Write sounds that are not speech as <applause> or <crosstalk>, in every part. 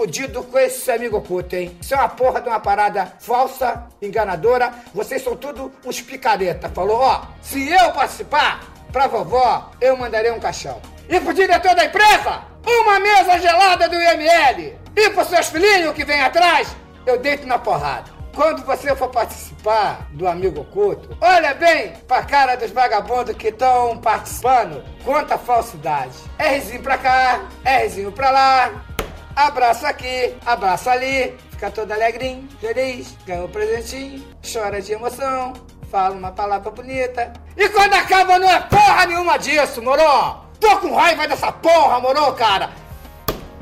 fudido com esse amigo oculto, hein? Isso é uma porra de uma parada falsa, enganadora. Vocês são tudo uns picareta. Falou, ó, se eu participar, pra vovó, eu mandarei um caixão. E pro diretor da empresa, uma mesa gelada do IML. E pros seus filhinhos que vem atrás, eu deito na porrada. Quando você for participar do Amigo Oculto, olha bem pra cara dos vagabundos que estão participando. Quanta falsidade. Rzinho pra cá, Rzinho pra lá. Abraço aqui, abraço ali. Fica todo alegrinho, feliz, ganha um presentinho, chora de emoção, fala uma palavra bonita. E quando acaba não é porra nenhuma disso, moro? Tô com raiva dessa porra, moro, cara?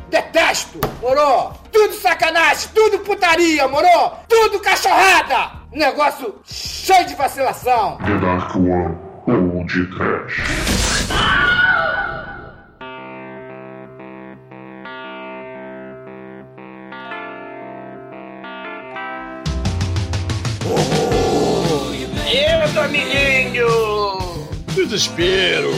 Detesto, moro? Tudo sacanagem, tudo putaria, moro? Tudo cachorrada! Negócio cheio de vacilação. The Dark One ou de Trash. Amiguinho! Desespero!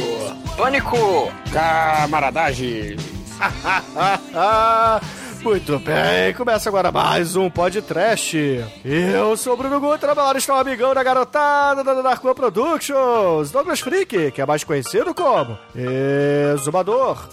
Pânico! Camaradagem! <laughs> Muito bem, começa agora mais um podcast. Eu sou o Bruno Guto, trabalhador estou amigão da garotada da Dark One Productions, Douglas Freak, que é mais conhecido como Exumador.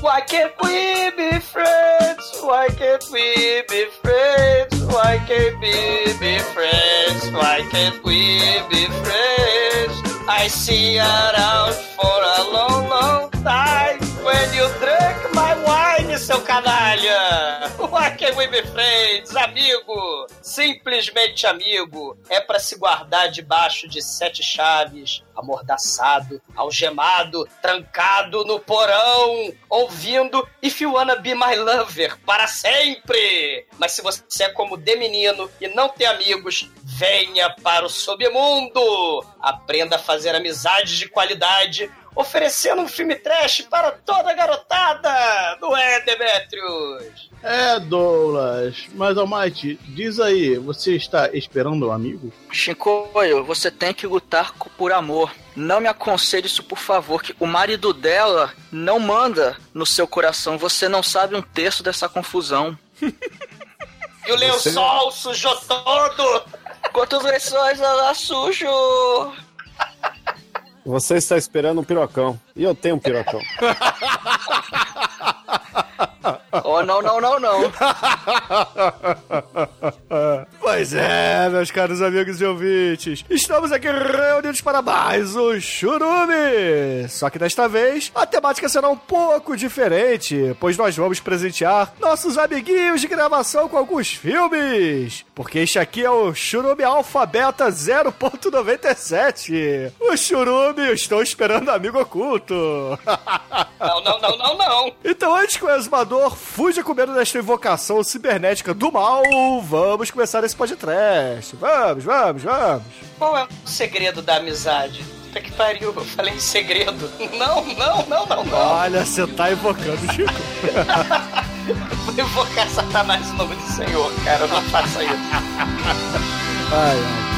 Why can't we be friends? Why can't we be friends? Why can't we be friends? Why can't we be friends? I see around for a long, long time. When you drink my wine, seu canalha. Why can't we be friends? Amigo, simplesmente amigo, é pra se guardar debaixo de sete chaves, amordaçado, algemado, trancado no porão, ouvindo If You Wanna Be My Lover para sempre. Mas se você é como de menino e não tem amigos, venha para o submundo. Aprenda a fazer amizades de qualidade oferecendo um filme trash para toda a garotada, não é, Demetrius? É, Douglas. Mas, Almighty, diz aí, você está esperando um amigo? Shinkoio, você tem que lutar por amor. Não me aconselhe isso, por favor, que o marido dela não manda no seu coração. Você não sabe um terço dessa confusão. E o lençol sujou todo. Quantos lençóis ela sujo? Você está esperando um pirocão. E eu tenho um pirocão. <laughs> Oh, não, não, não, não. Pois é, meus caros amigos e ouvintes, estamos aqui reunidos para mais um Churume! Só que desta vez a temática será um pouco diferente, pois nós vamos presentear nossos amiguinhos de gravação com alguns filmes. Porque este aqui é o Churume Alfabeta 0.97. O Churume, estou esperando amigo oculto. Não, não, não, não, não. Então, antes que o exumador fuja com medo desta invocação cibernética do mal, vamos começar esse podcast. Vamos, vamos, vamos. Qual é o segredo da amizade? Puta que pariu, eu falei em segredo. Não, não, não, não, não. Olha, você tá invocando, Chico. <laughs> Vou invocar Satanás em nome do Senhor, cara. Não faça isso. Ai, ai.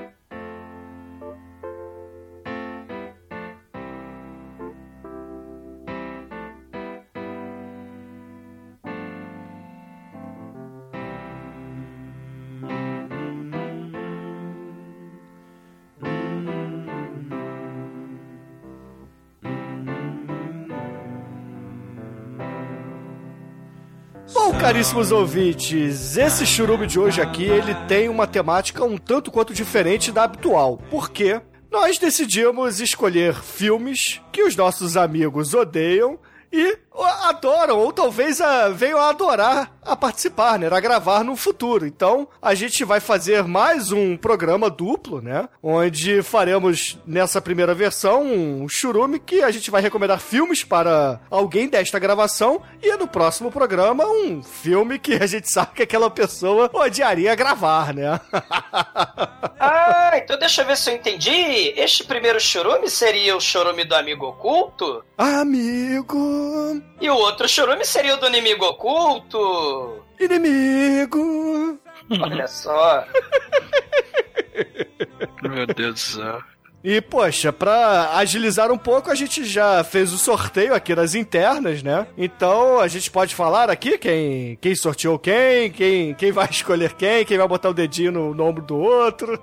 caríssimos ouvintes, esse churume de hoje aqui, ele tem uma temática um tanto quanto diferente da habitual. Por quê? Nós decidimos escolher filmes que os nossos amigos odeiam e adoram, ou talvez a, venham a adorar a participar, né? A gravar no futuro. Então, a gente vai fazer mais um programa duplo, né? Onde faremos nessa primeira versão um churume que a gente vai recomendar filmes para alguém desta gravação e no próximo programa um filme que a gente sabe que aquela pessoa odiaria gravar, né? Ah, <laughs> Ah, então deixa eu ver se eu entendi. Este primeiro churume seria o churume do amigo oculto? Amigo. E o outro churume seria o do inimigo oculto? Inimigo. Olha só. Meu Deus do céu. E, poxa, pra agilizar um pouco, a gente já fez o sorteio aqui nas internas, né? Então, a gente pode falar aqui quem, quem sorteou quem, quem, quem vai <laughs> escolher quem, quem vai botar o dedinho no, no ombro do outro.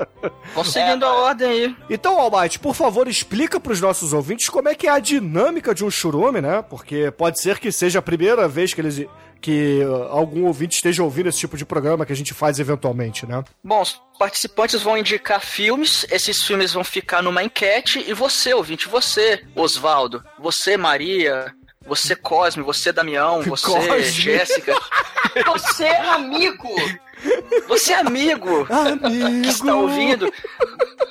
<laughs> Vamos seguindo a ordem aí. Então, Almighty, por favor, explica pros nossos ouvintes como é que é a dinâmica de um churume, né? Porque pode ser que seja a primeira vez que eles que uh, algum ouvinte esteja ouvindo esse tipo de programa que a gente faz eventualmente, né? Bom, os participantes vão indicar filmes, esses filmes vão ficar numa enquete e você, ouvinte, você, Osvaldo, você, Maria, você, Cosme, você, Damião, <laughs> você, Cosme. Jéssica, <laughs> Você é amigo! você, amigo, que está Amigo. ouvindo,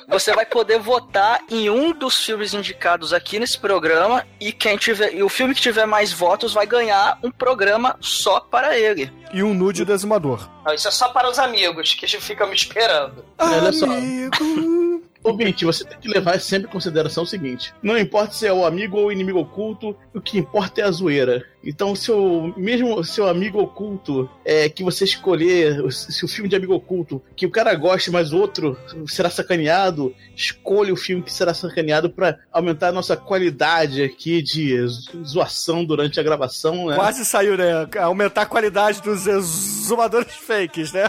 você vai poder votar em um dos filmes indicados aqui nesse programa e quem tiver e o filme que tiver mais votos vai ganhar um programa só para ele. E um nude do exumador. Não, isso é só para os amigos que ficam me esperando. Olha só. Amigo. Ouvinte, você tem que levar sempre em consideração o seguinte: não importa se é o amigo ou o inimigo oculto, o que importa é a zoeira. Então, seu, mesmo seu amigo oculto é que você escolher, se o filme de amigo oculto, que o cara goste, mas o outro será sacaneado, escolha o filme que será sacaneado para aumentar a nossa qualidade aqui de zo- zoação durante a gravação, né? Quase saiu, né? Aumentar a qualidade dos exumadores fakes, né?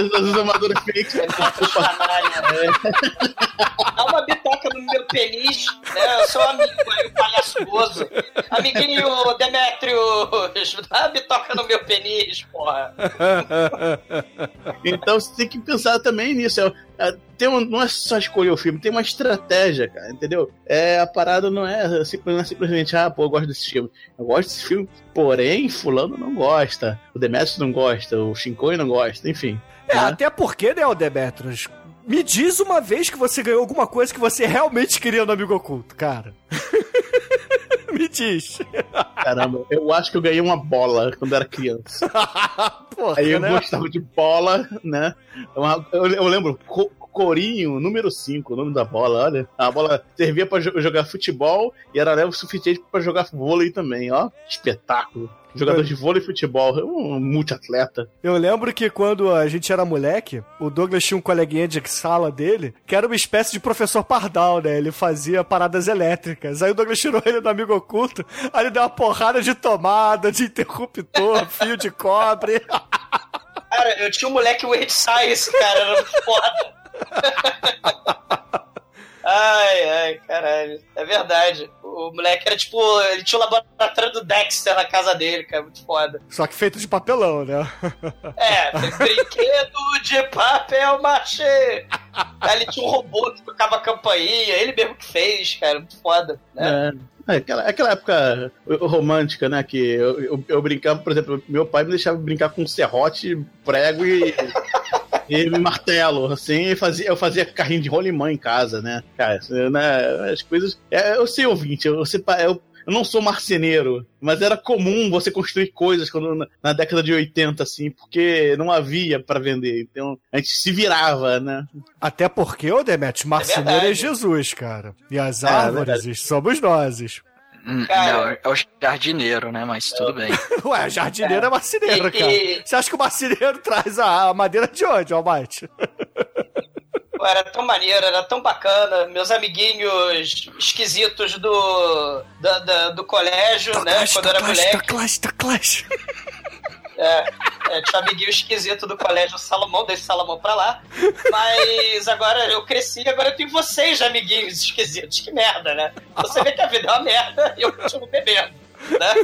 Os amadores fakes. Canalha. Dá uma bitoca no meu peniz, né? Eu sou amigo aí, o palhaço gozo. Demetrius, dá <laughs> uma bitoca no meu peniz, porra. <laughs> Então você tem que pensar também nisso. É, é, tem um- não é só escolher o filme, tem uma estratégia, cara, entendeu? É, a parada não é, não é simplesmente, ah, pô, eu gosto desse filme. Eu gosto desse filme, porém, fulano não gosta. O Demetrius não gosta, o Shinkoi não gosta, enfim. É, né? até porque, né, o Demetrius? Me diz uma vez que você ganhou alguma coisa que você realmente queria no Amigo Oculto, cara. <laughs> Me diz. <laughs> Caramba, eu acho que eu ganhei uma bola quando era criança. <laughs> Porra, Aí eu né? gostava de bola, né? Uma- eu, eu lembro, co- Corinho, número 5, o nome da bola, olha. A bola servia pra jo- jogar futebol e era leve o suficiente pra jogar vôlei também, ó. Espetáculo. Jogador de vôlei e futebol, um multiatleta. Eu lembro que quando a gente era moleque, o Douglas tinha um coleguinha de sala dele, que era uma espécie de professor pardal, né? Ele fazia paradas elétricas. Aí o Douglas tirou ele do amigo oculto, aí ele deu uma porrada de tomada, de interruptor, <laughs> fio de cobre. Cara, eu tinha um moleque Weird Science, cara, era muito foda. <laughs> Ai, ai, caralho. É verdade. O moleque era tipo. Ele tinha o laboratório do Dexter na casa dele, cara. Muito foda. Só que feito de papelão, né? É, brinquedo de papel machê. Aí ele tinha um robô que tocava campainha, ele mesmo que fez, cara. Muito foda. Né? É. É, aquela, aquela época romântica, né? Que eu, eu, eu brincava, por exemplo, meu pai me deixava brincar com serrote, prego e, <laughs> e martelo, assim, e fazia, eu fazia carrinho de rolimã em casa, né? Cara, né, as coisas. É, eu sei, ouvinte, eu, eu, eu não sou marceneiro, mas era comum você construir coisas quando, na, na década de 80, assim, porque não havia pra vender. Então a gente se virava, né? Até porque, ô Demetrius, marceneiro é, verdade. Jesus, cara. E as É, árvores somos nós. Hum, Cara. Não, é o jardineiro, né? Mas tudo bem. <laughs> Ué, jardineiro é, marceneiro, E- cara. e- Você acha que o marceneiro traz a, madeira de onde, Almighty? Pô, era tão maneiro, era tão bacana. Meus amiguinhos esquisitos do, da- da- do colégio, né? Quando eu era moleque. Taclash, taclash. É, é, um amiguinho esquisito do colégio Salomão, deixa o Salomão pra lá. Mas agora eu cresci, agora eu tenho vocês, amiguinhos esquisitos. Que merda, né? Você vê que a vida é uma merda e eu continuo bebendo, né?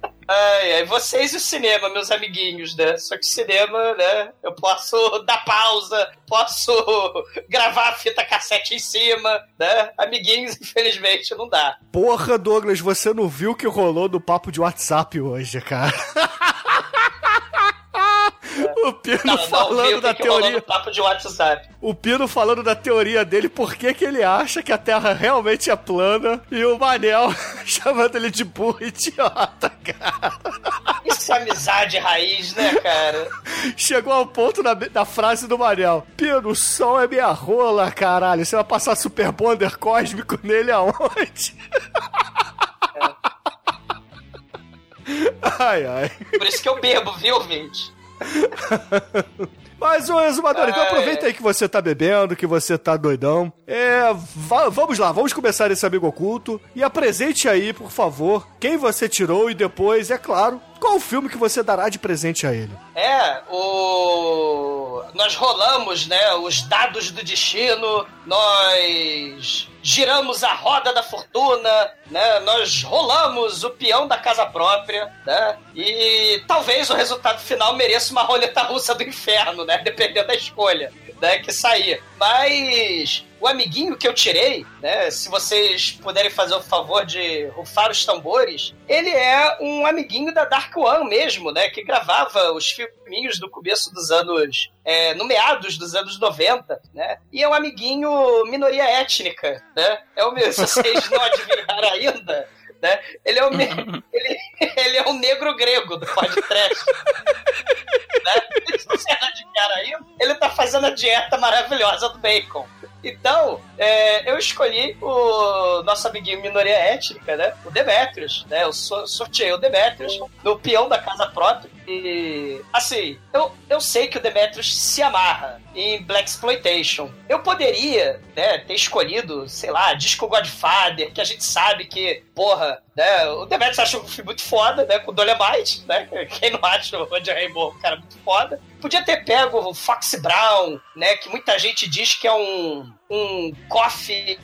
<laughs> Ai, ai, vocês e o cinema, meus amiguinhos, né? Só que cinema, né? Eu posso <laughs> dar pausa, posso <laughs> gravar a fita cassete em cima, né? Amiguinhos, <laughs> infelizmente, não dá. Porra, Douglas, você não viu o que rolou no papo de WhatsApp hoje, cara? O Pino Não, não falando o da teoria. papo de WhatsApp. O Pino falando da teoria dele, por que, que ele acha que a Terra realmente é plana, e o Manel <laughs> chamando ele de burro idiota, cara. Isso é amizade raiz, né, cara? Chegou ao ponto da, da frase do Manel. Pino, o sol é minha rola, caralho. Você vai passar super bonder cósmico nele aonde? ai, ai. Por isso que eu bebo, viu, gente? <laughs> Mas, ô Exumador, então Ah, aproveita é. aí que você tá bebendo, que você tá doidão. É, va- vamos lá, vamos começar esse amigo oculto. E apresente aí, por favor, quem você tirou e depois, é claro, qual o filme que você dará de presente a ele. É, o. Nós rolamos, né, os dados do destino, nós giramos a roda da fortuna, né? Nós rolamos o peão da casa própria, né? E talvez o resultado final mereça uma roleta russa do inferno, né? <laughs> Dependendo da escolha, né? Que sair. Mas o amiguinho que eu tirei, né? Se vocês puderem fazer o favor de rufar os tambores, ele é um amiguinho da Dark One mesmo, né? Que gravava os filminhos do começo dos anos. É, no meados dos anos 90, né? E é um amiguinho minoria étnica, né? É o meu, se vocês não adivinharam ainda, né? Ele é o, <laughs> ele, ele é um negro grego do podcast. <laughs> né? Não adivinharam ainda, ele tá fazendo a dieta maravilhosa do bacon. Então, é, eu escolhi o nosso amiguinho minoria étnica, né? O Demetrius, né? Eu so- sorteei o Demetrius no peão da casa própria. E, assim, eu, eu sei que o Demetrius se amarra em Black Exploitation. Eu poderia, né, ter escolhido, sei lá, Disco Godfather, que a gente sabe que, porra, né, o Demetrius achou um filme muito foda, né, com Dolemite, né? <laughs> Quem não acha o Roger Rainbow um cara muito foda. Podia ter pego o Fox Brown, né, que muita gente diz que é um, um coffee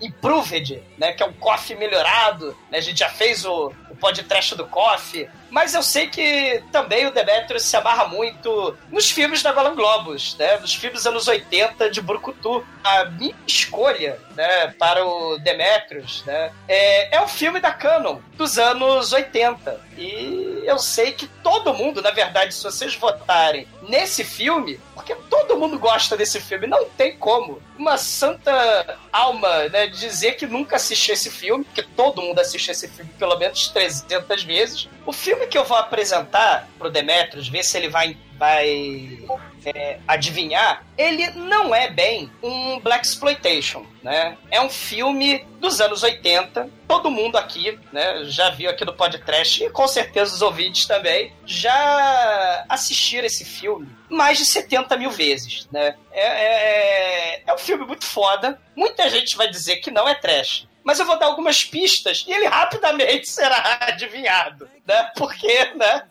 improved, né, que é um coffee melhorado, né, a gente já fez o, o podcast do coffee, mas eu sei que também o Demetrius se amarra muito nos filmes da Golden Globus, né, nos filmes anos 80 de Brucutu. A minha escolha, né, para o Demetrius, né, é, é um filme da Canon dos anos 80. E eu sei que todo mundo, na verdade, se vocês votarem nesse filme, porque todo mundo gosta desse filme, não tem como uma santa alma né, dizer que nunca assistiu esse filme, porque todo mundo assiste esse filme pelo menos 300 vezes. O filme que eu vou apresentar pro Demetrius, ver se ele vai, vai é, adivinhar, ele não é bem um Black Exploitation, né? É um filme dos anos 80. Todo mundo aqui, né, já viu aqui no podcast e com certeza os ouvintes também já assistiram esse filme mais de 70 mil vezes, né? É, é, é um filme muito foda. Muita gente vai dizer que não é trash. Mas eu vou dar algumas pistas e ele rapidamente <laughs> será adivinhado, né? Porque, né?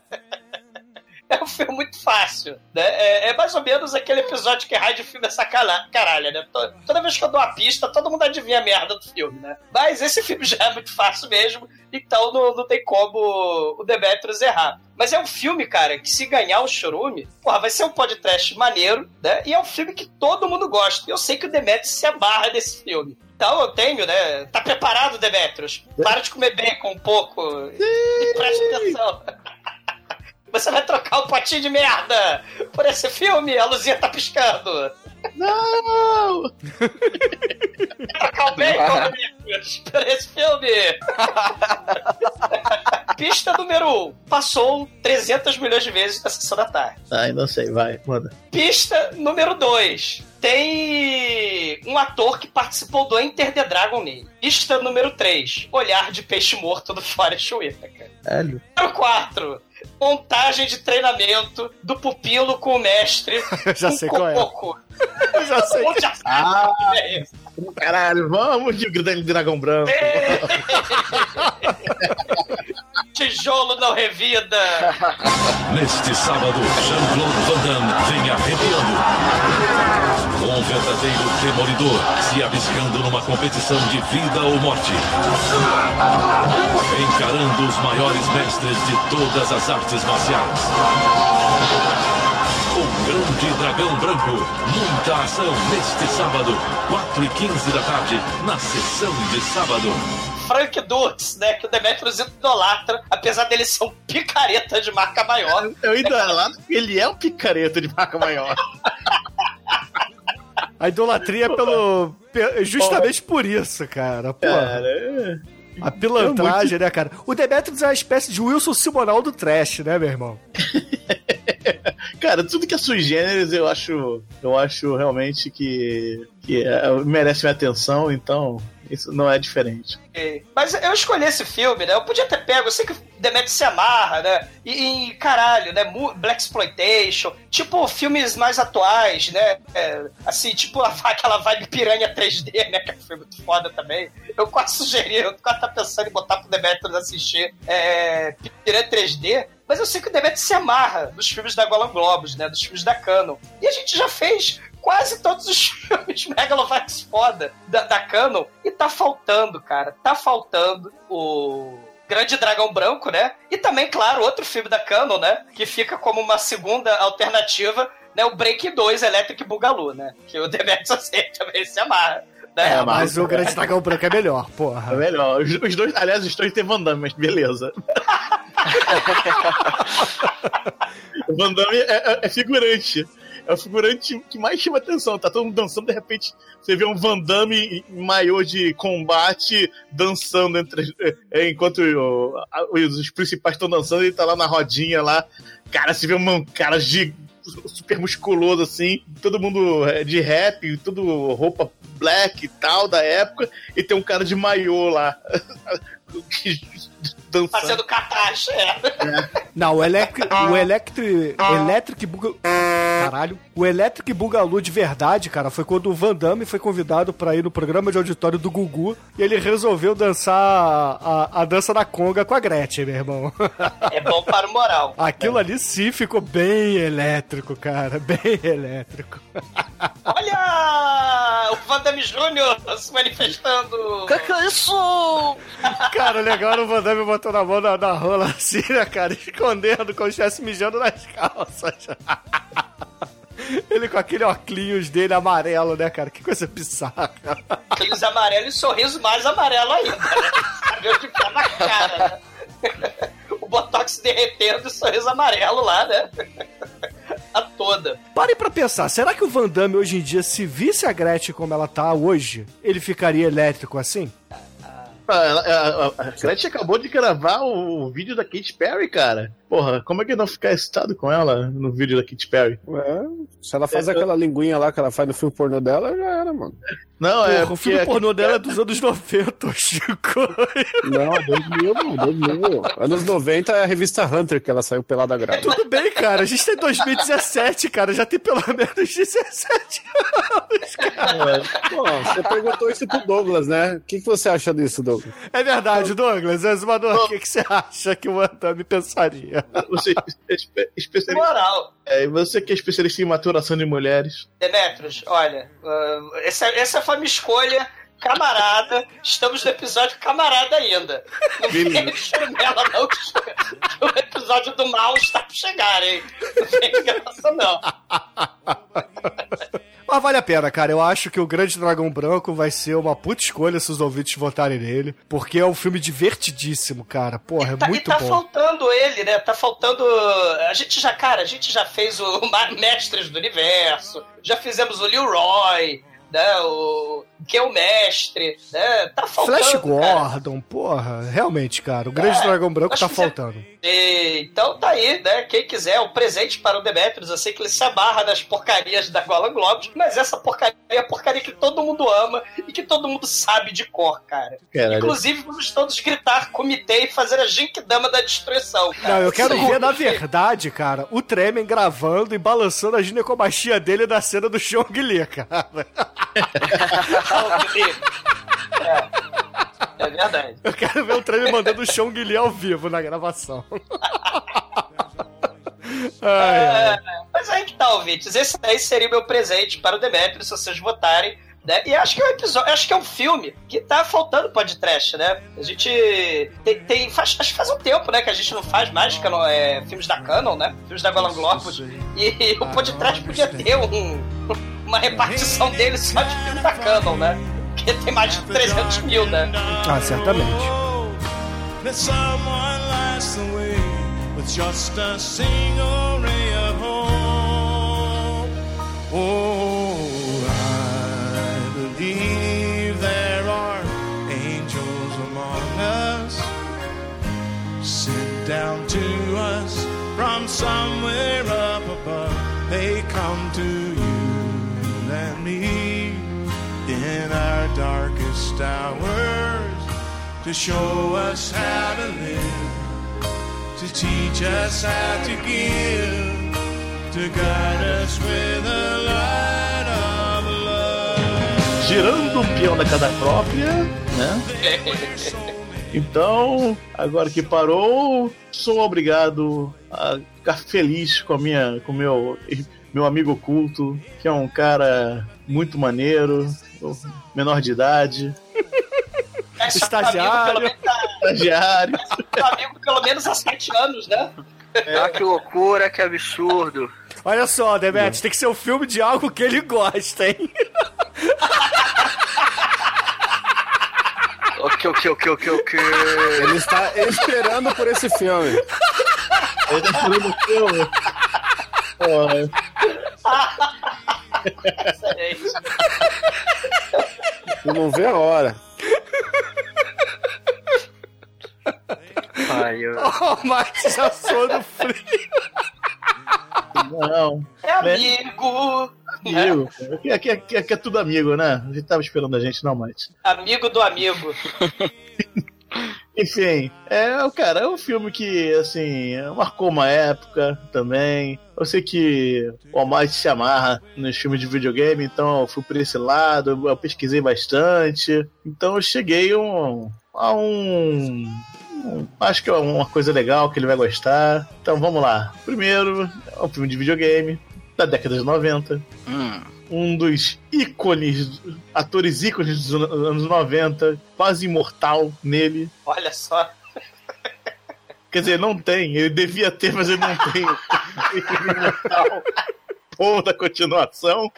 <laughs> É filme muito fácil, né? É, é mais ou menos aquele episódio que raio de filme é sacana- caralho, né? To- Toda vez que eu dou uma pista, todo mundo adivinha a merda do filme, né? Mas esse filme já é muito fácil mesmo, então não, não tem como o Demetrius errar. Mas é um filme, cara, que se ganhar o Chorume, porra, vai ser um podcast maneiro, né? E é um filme que todo mundo gosta. Eu sei que o Demetrius se amarra desse filme. Então eu tenho, né? Tá preparado, Demetrius? Para de comer bacon um pouco e preste atenção. <laughs> Você vai trocar o potinho de merda por esse filme? A luzinha tá piscando. Não! Trocar o bacon Demetrius, por esse filme? <laughs> Pista número 1. Um, passou 300 milhões de vezes na sessão da tarde. Ai, não sei, vai, manda. Pista número 2. Tem um ator que participou do Enter the Dragon nele. Pista número 3. Olhar de peixe morto do Forrest Whitaker. Velho. Número 4. Montagem de treinamento do pupilo com o mestre. Eu <laughs> já um sei qual é. Eu <laughs> já sei. Já Ah, é isso. caralho, vamos de grande dragão branco. <laughs> Tijolo não revida. <laughs> Neste sábado, Jean-Claude Van Damme vem arrepiando. Um verdadeiro demolidor se arriscando numa competição de vida ou morte. Encarando os maiores mestres de todas as artes marciais. O Grande Dragão Branco. Muita ação neste sábado, 4 e 15 da tarde, na sessão de sábado. Frank Dux, né? Que o Demetrius idolatra, apesar dele ser um picareta de marca maior. Eu ainda lá, ele é um picareta de marca maior. <laughs> A idolatria é pelo. pe- Justamente por isso, cara. Cara, A pilantragem, né, cara? O Demetrius é uma espécie de Wilson Simonal do trash, né, meu irmão? <laughs> Cara, tudo que é sui generis eu acho, eu acho realmente que, que é, merece minha atenção, então isso não é diferente. Ok. Mas eu escolhi esse filme, né? Eu podia ter pego, eu sei que o Demetrius se amarra, né? E, e, caralho, né? Black Exploitation, tipo filmes mais atuais, né? É, assim, tipo <laughs> aquela vibe Piranha 3D, né? Que é um filme muito foda também. Eu quase sugeri, eu quase tá pensando em botar pro Demetrius assistir é, Piranha 3D. Mas eu sei que o Demetrius se amarra dos filmes da Golan Globus, né? Dos filmes da Canon. E a gente já fez quase todos os <laughs> filmes Megalovax foda da, da Canon. E tá faltando, cara. Tá faltando o Grande Dragão Branco, né? E também, claro, outro filme da Canon, né? Que fica como uma segunda alternativa, né? O Break 2 Electric Boogaloo, né? Que o Demetrius assim, <laughs> também se amarra. Né? É, mas o Grande Dragão Branco é melhor, É porra. melhor. Os, os dois, aliás, os dois têm Van Damme, mas beleza. o <laughs> Van Damme é, é- é figurante. É o figurante que mais chama atenção. Tá todo mundo dançando, de repente você vê um Van Damme em maiô de combate dançando entre, é, enquanto o- os principais estão dançando, ele tá lá na rodinha lá. Cara, você vê um cara de super musculoso assim, todo mundo é, de rap, tudo roupa black e tal da época, e tem um cara de maiô lá. <laughs> <laughs> dançando. Fazendo catástrofe, é. Não, o Electric. O Electric. Electric Buga... Caralho. O Electric Bugalu de verdade, cara, foi quando o Van Damme foi convidado pra ir no programa de auditório do Gugu e ele resolveu dançar a, a, a dança da conga com a Gretchen, meu irmão. <laughs> É bom para o moral. Aquilo ali sim ficou bem elétrico, cara. Bem elétrico. Olha! O Van Damme Jr. se manifestando. Que que é isso? <laughs> Cara, o legal era o Van Damme botando a mão na, na rola assim, né, cara? Escondendo como se estivesse mijando nas calças. <laughs> Ele com aquele óculos dele amarelo, né, cara? Que coisa bizarra. Aqueles amarelos e sorriso mais amarelo ainda, né? Sabe onde tá na cara, né? O Botox derretendo e sorriso amarelo lá, né? A toda. Parem pra pensar, será que o Van Damme hoje em dia, se visse a Gretchen como ela tá hoje, ele ficaria elétrico assim? A, a, a, Gretchen acabou de gravar o, o vídeo da Katy Perry, cara. Porra, como é que não ficar excitado com ela no vídeo da Katy Perry? É, se ela faz aquela linguinha lá que ela faz no filme pornô dela, já era, mano. Não, é Porra, o porque filme a pornô dela é dos anos <laughs> 90, Chico. Não, 2000, mano, 2000. Anos 90 é a revista Hunter que ela saiu pelada grávida. Tudo bem, cara, a gente tem 2017, cara, já tem pelo menos 17 anos, cara. Pô, você perguntou isso pro Douglas, né? O que, que você acha disso, Douglas? É verdade, Douglas, Exumador, o que, que você acha que o Damme pensaria? <laughs> você é espe- especialista, Moral. é, você que é especialista em maturação de mulheres. Demetrios, olha, ah, essa, essa foi a minha escolha. Camarada, estamos no episódio camarada ainda. Não vem churumela, não, que o episódio do mal está por chegar, hein? Não tem graça, não. <laughs> Mas vale a pena, cara. Eu acho que o Grande Dragão Branco vai ser uma puta escolha se os ouvintes votarem nele. Porque é um filme divertidíssimo, cara. Porra, é Tá- muito e tá bom. faltando ele, né? Tá faltando. A gente já, cara, a gente já fez o <laughs> Mestres do Universo, já fizemos o Leroy, né? O que é o mestre, né? Tá faltando. Flash cara. Gordon, porra. Realmente, cara. O Grande É, Dragão Branco tá faltando. E, então tá aí, né? Quem quiser, um presente para o Demetrius. Eu sei que ele se abarra das porcarias da Golan Globes, mas essa porcaria é a porcaria que todo mundo ama e que todo mundo sabe de cor, cara. Caralho. Inclusive, vamos todos gritar comitê e fazer a Genkidama da destruição, cara. Não, eu quero aí. ver, na verdade, cara, o Tremen gravando e balançando a ginecomastia dele da cena do Xiong Li, cara. <laughs> É, é verdade. Eu quero ver o Tremen mandando o Xiong Li ao vivo na gravação. <laughs> Ai, ai. É, mas aí que tá, ouvintes. Esse daí seria meu presente para o Demetrius, se vocês votarem. Né? E acho que é um episódio, acho que é um filme que tá faltando podcast, né? A gente tem, tem- faz, acho que faz um tempo, né, que a gente não faz mais canon, é, filmes da Canon, né? Filmes da Golan Globus. E o podcast podia ter um, <laughs> uma repartição dele só de filme da Canon, né? Porque tem mais de 300 mil, né? Ah, certamente. Oh, down to us from somewhere up above. They come to in our darkest hours to show us how to live, to teach us how to give, to guide us with the light of love. Girando um peão da casa própria, né? <laughs> Então, agora que parou, sou obrigado a ficar feliz com a minha, com o meu, meu amigo oculto, que é um cara muito maneiro, menor de idade, <laughs> É Estagiário. Estagiário. <laughs> amigo pelo menos há sete anos, né? Ah, que loucura, que absurdo. Olha só, Demetrius, tem que ser um filme de algo que ele gosta, hein? <laughs> Ok, ok, ok, ok, ok. Ele está esperando por esse filme. Ele tá falando o filme. Porra, Excelente. Tu não vê a hora. Ai, eu... Oh, mas já sou no frio. não. É amigo. Amigo. Aqui, aqui, aqui, aqui é tudo amigo, né? A gente tava esperando a gente, não mais. Amigo do amigo. Enfim, é, cara, é um filme que, assim, marcou uma época também. Eu sei que o Almighty se amarra nos filmes de videogame, então eu fui por esse lado, eu pesquisei bastante. Então eu cheguei um, a um, Acho que é uma coisa legal que ele vai gostar. Então vamos lá. Primeiro, é um filme de videogame da década de 90 Hum. Um dos ícones, atores ícones dos an- anos 90, quase imortal nele. Olha só. Quer dizer, não tem, ele devia ter, mas ele não tem. Ícone imortal. Ou da continuação.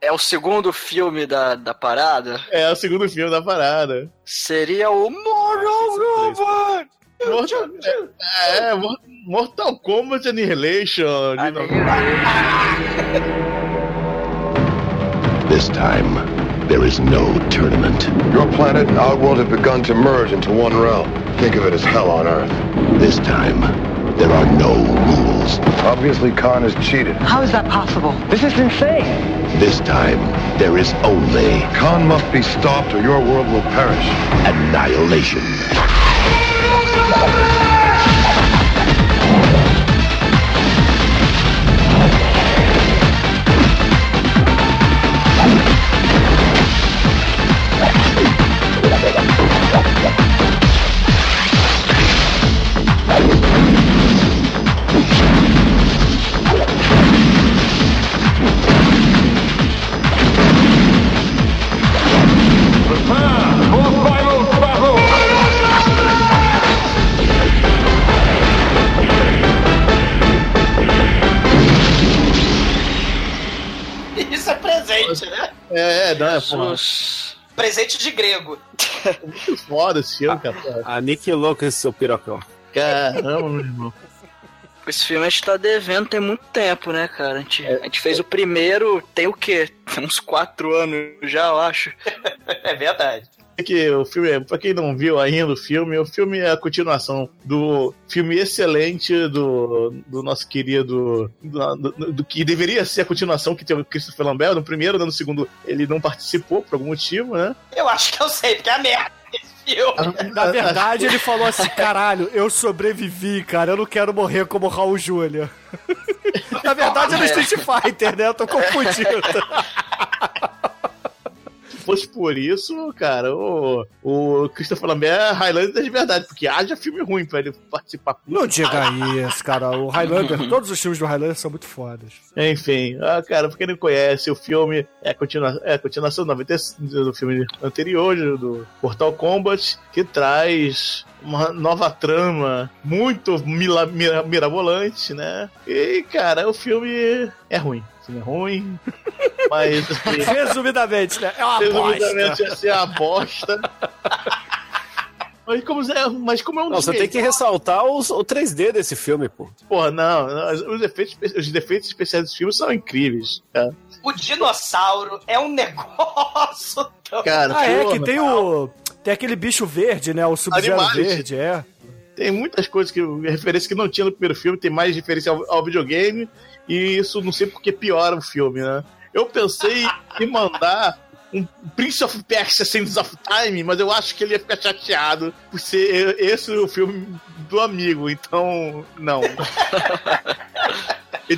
É o segundo filme da, da parada? É o segundo filme da parada. Seria o Mortal Kombat! Mortal, é, é, Mortal Kombat Annihilation. <laughs> This time, there is no tournament. Your planet and our world have begun to merge into one realm. Think of it as hell on Earth. This time, there are no rules. Obviously, Khan has cheated. How is that possible? This is insane. This time, there is only Khan must be stopped or your world will perish. Annihilation. É, é porra, Jesus. Presente de grego. muito foda esse filme, cara. Aniquilou com esse seu pirocão. Caramba, meu irmão. Esse filme a gente tá devendo tem muito tempo, né, cara? A gente, a gente fez o primeiro, tem o quê? Tem uns quatro anos já, eu acho. <laughs> É verdade. É que o filme, pra quem não viu ainda o filme, o filme é a continuação do filme excelente do, do nosso querido. Do, do- do que deveria ser a continuação que teve o Christopher Lambert. No primeiro, né, no segundo, ele não participou por algum motivo, né? Eu acho que eu sei, porque é a merda desse filme. Na verdade, ele falou assim: caralho, eu sobrevivi, cara, eu não quero morrer como Raul Júlia. <laughs> Na verdade, é no Street Fighter, né? Eu tô confundido. <laughs> Se fosse por isso, cara, o, o Christopher Lambert é Highlander de verdade, porque haja filme ruim pra ele participar. Não diga isso, cara. O Highlander, <laughs> todos os filmes do Highlander são muito fodas. Enfim, ah, cara, pra quem não conhece, o filme é a, continua, é a continuação do, 90 do filme anterior, do Mortal Kombat, que traz uma nova trama muito mila- mira- mirabolante, né? E, cara, o filme é ruim. Filme é ruim, <laughs> mas... assim, Resumidamente, né? É uma Resumidamente, bosta. essa é a bosta. Mas como, é, mas como é um Não, você tem que ressaltar os- o 3D desse filme, pô. Porra, não, não, os efeitos, os defeitos especiais desse filme são incríveis. Cara, O dinossauro é um negócio tão... cara Ah, é porra. que tem o. Tem aquele bicho verde, né? O Sub-Zero verde, é. Tem muitas coisas que referência que não tinha no primeiro filme, tem mais referência ao, ao videogame, e isso não sei porque piora o filme, né? Eu pensei em mandar um Prince of Persia Sands of Time, mas eu acho que ele ia ficar chateado por ser esse o filme do amigo, então não.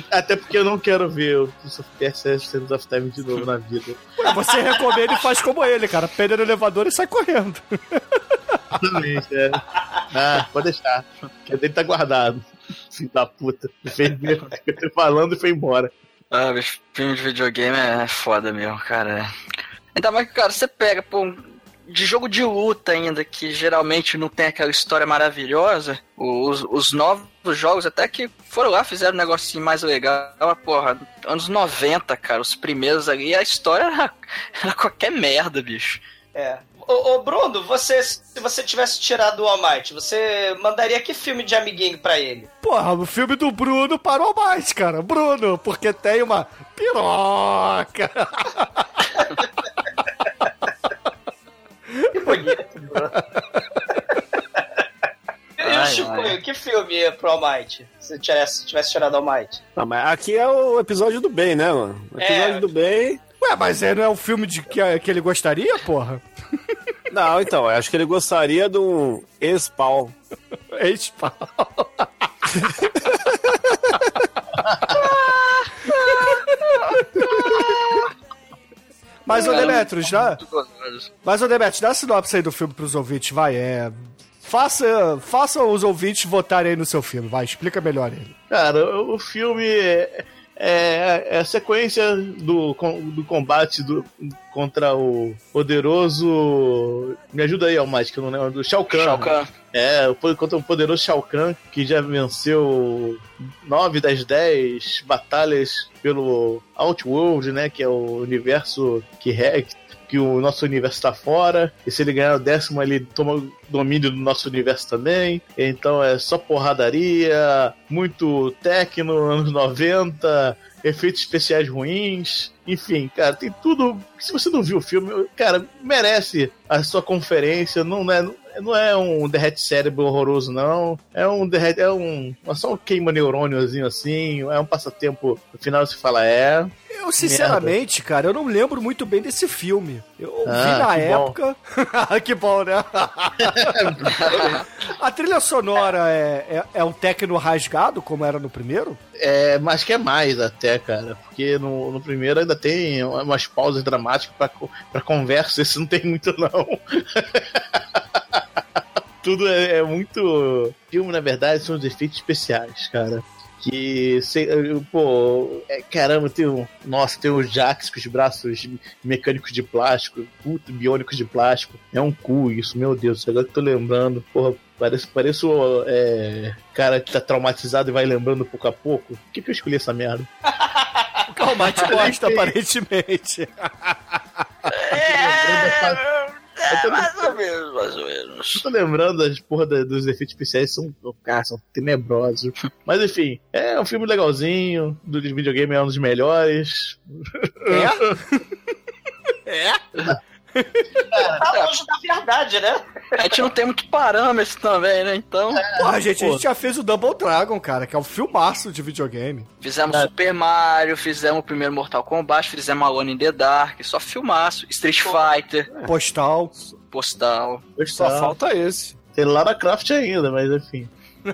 Até porque eu não quero ver o Prince of Persia Sands of Time de novo na vida. Você recomenda e faz como ele, cara. Pega no elevador e sai correndo. Exatamente, é. Ah, pode deixar. Que dele tá guardado. Filho da puta. <laughs> Fez mesmo. Falando e foi embora. Ah, bicho, filme de videogame é foda mesmo, cara. Ainda mais que, cara, você pega, pô, de jogo de luta ainda, que geralmente não tem aquela história maravilhosa, os, os novos jogos até que foram lá, fizeram um negocinho mais legal, porra, anos 90, cara, os primeiros ali, a história era, <laughs> era qualquer merda, bicho. É. Ô, ô, Bruno, você, se você tivesse tirado o All Might, você mandaria que filme de amiguinho pra ele? Porra, o filme do Bruno parou mais, cara. Bruno, porque tem uma piroca. Que bonito, Bruno. E o Chicoio, que filme é pro All Might? Se tivesse, tivesse tirado All Might? Não, mas aqui é o episódio do bem, né, mano? O episódio É. do bem. Ué, mas é, não é o filme de que, que ele gostaria, porra? <laughs> Não, então, eu acho que ele gostaria de um ex-pau. <laughs> Ex-pau. <laughs> Mas, ô Demetrius, dá... Mas, ô Demetrius, dá a sinopse aí do filme pros ouvintes, vai, é... Faça, faça os ouvintes votarem aí no seu filme, vai, explica melhor ele. Cara, o o filme é, é- é a sequência do, do combate do, contra o poderoso. Me ajuda aí, Almighty, que eu não lembro. Do Shao Kahn. Shao Kahn. É, contra o poderoso Shao Kahn, que já venceu 9 das 10 batalhas pelo Outworld, né? Que é o universo que, re- que o nosso universo tá fora. E se ele ganhar o décimo, ele toma domínio do nosso universo também. Então é só porradaria, muito techno, anos 90, efeitos especiais ruins. Enfim, cara, tem tudo. Se você não viu o filme, cara, merece a sua conferência. Não é, não é um derrete cérebro horroroso, não. É um derrete. É um. É só um queima neurôniozinho assim. É um passatempo. No final você fala, é. Eu, sinceramente, cara, eu não lembro muito bem desse filme. Eu Ah, vi na que bom. época. <laughs> que bom, né? <laughs> A trilha sonora é, é, é um techno rasgado, como era no primeiro? É, mas que é mais até, cara. Porque no, no primeiro ainda tem umas pausas dramáticas pra conversa, esse não tem muito, não. <laughs> Tudo é, é muito. Filme, na verdade, são os efeitos especiais, cara. Que, se- pô, é, caramba, tem um. Nossa, tem o Jax com os braços mecânicos de plástico, puto, biônicos de plástico. É um cu isso, meu Deus, agora que eu tô lembrando, porra, parece, parece o é, cara que tá traumatizado e vai lembrando pouco a pouco. Por que, que eu escolhi essa merda? <laughs> Calma, te gosta, <laughs> aparentemente. É, mais ou menos, mais ou menos. Tô lembrando das porra da- dos efeitos especiais, são, cara, são tenebrosos. <laughs> Mas enfim, é um filme legalzinho, do videogame é um dos melhores. É? <laughs> Tá longe da verdade, né? A gente não tem muito parâmetro também, né? Então. Porra, gente, a gente já fez o Double Dragon, cara, que é um filmaço de videogame. Fizemos Super Mario, fizemos o primeiro Mortal Kombat, fizemos Alone in the Dark, só filmaço. Street Fighter, Postal. Postal. Só falta esse. Tem Lara Croft ainda, mas enfim. <laughs>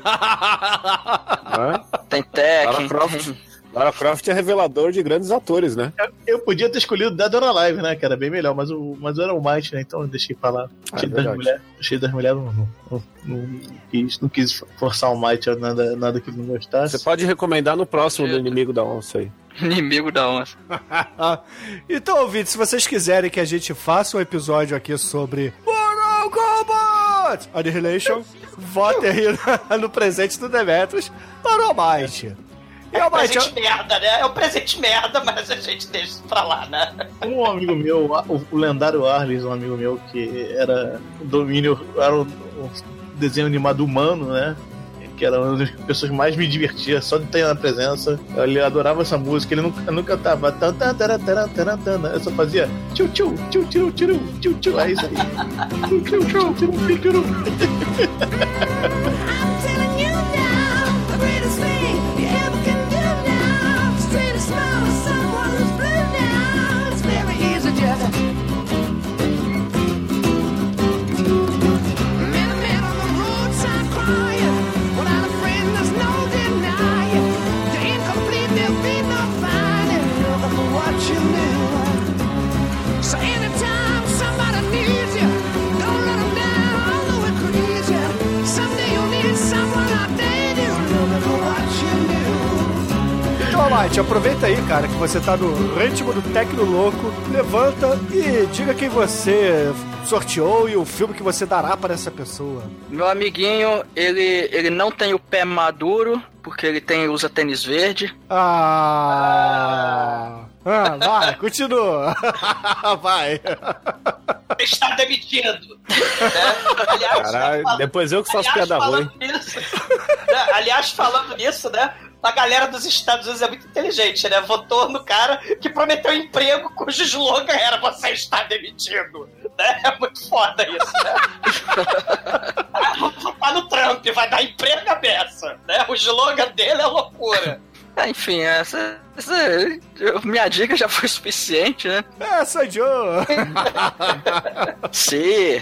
Né? Tem Tekken. Lara Croft. <laughs> Lara Croft é revelador de grandes atores, né? Eu podia ter escolhido Dead or Alive, né? Que era bem melhor, mas o, mas era o Might, né? Então eu deixei pra lá. Ah, Cheio é das mulheres. Cheio das mulheres, não, não, não, não quis, não quis forçar o Might a nada, nada que não gostasse. Você pode recomendar no próximo do Inimigo da Onça aí. <laughs> Inimigo da onça. <laughs> então, ouvintes, se vocês quiserem que a gente faça um episódio aqui sobre Mortal Kombat Annihilation, <laughs> votem aí no presente do Demetrius para o Might. E É Might, presente merda, né? É o presente merda, mas a gente deixa isso pra lá, né? Um amigo meu, o, lendário Arles, um amigo meu que era domínio, era um, um desenho animado humano, né? que era uma das pessoas que mais me divertia, só de ter na presença. Ele adorava essa música, ele nunca, nunca taran. Eu só fazia tchu tchu, tchu tchu, tchu tchu, tchu, é isso aí. Tchu tchu, tchu tchu, tchu tchu. Almighty, aproveita aí, cara, que você tá no ritmo do Tecno Louco. Levanta e diga quem você sorteou e o filme que você dará para essa pessoa. Meu amiguinho, ele, ele não tem o pé maduro, porque ele tem usa tênis verde. Ah! Ah, vai, <laughs> continua. <laughs> vai. Está demitido. Né? Aliás, Caralho, depois eu que faço aliás, piada ruim. nisso, né? Aliás, falando nisso, né? A galera dos Estados Unidos é muito inteligente, né? Votou no cara que prometeu emprego cujo slogan era você está demitido. Né? <laughs> É muito foda isso, né? <laughs> Ah, votar no Trump, vai dar emprego a beça. Né? O slogan dele é loucura. <laughs> É, enfim, essa, essa- minha dica já foi suficiente, né? Essa Joe. Sim.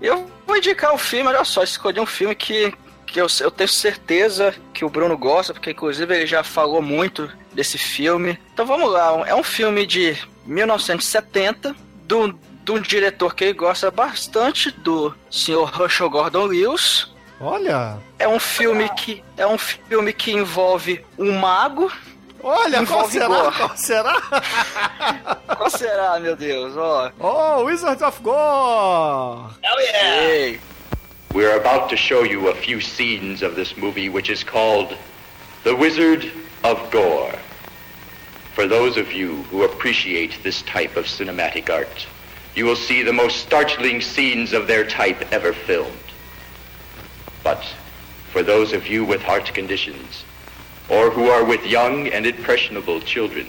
Eu vou indicar um filme, olha só, escolhi um filme que, que eu, eu tenho certeza que o Bruno gosta, porque inclusive ele já falou muito desse filme. Então vamos lá, é um filme de 1970, do, de um diretor que ele gosta bastante, do Sr. Herschel Gordon Lewis. Olha. É um filme que é um filme que envolve um mago. Olha, qual será? gore. Qual será? <laughs> Qual será, meu Deus? Ó. Oh, Wizard of Gore! Hell yeah! Ei. We're about to show you a few scenes of this movie, which is called The Wizard of Gore. For those of you who appreciate this type of cinematic art, you will see the most startling scenes of their type ever filmed. But for those of you with heart conditions, or who are with young and impressionable children,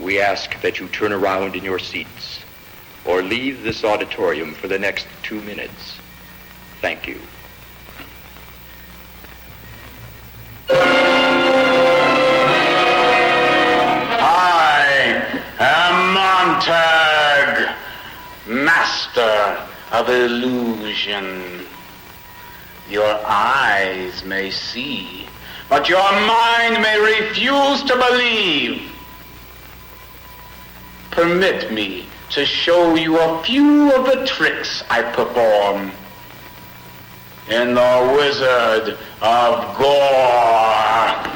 we ask that you turn around in your seats or leave this auditorium for the next two minutes. Thank you. I am Montag, master of illusion. Your eyes may see, but your mind may refuse to believe. Permit me to show you a few of the tricks I perform in the Wizard of Gore.